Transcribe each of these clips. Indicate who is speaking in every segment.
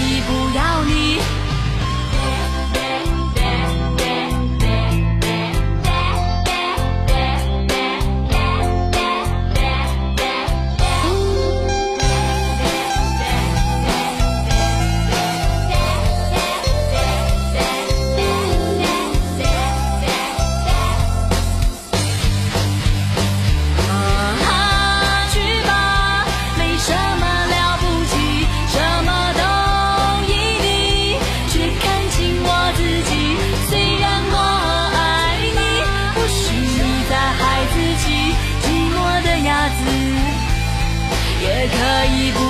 Speaker 1: 一步。可以不。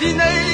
Speaker 2: destination.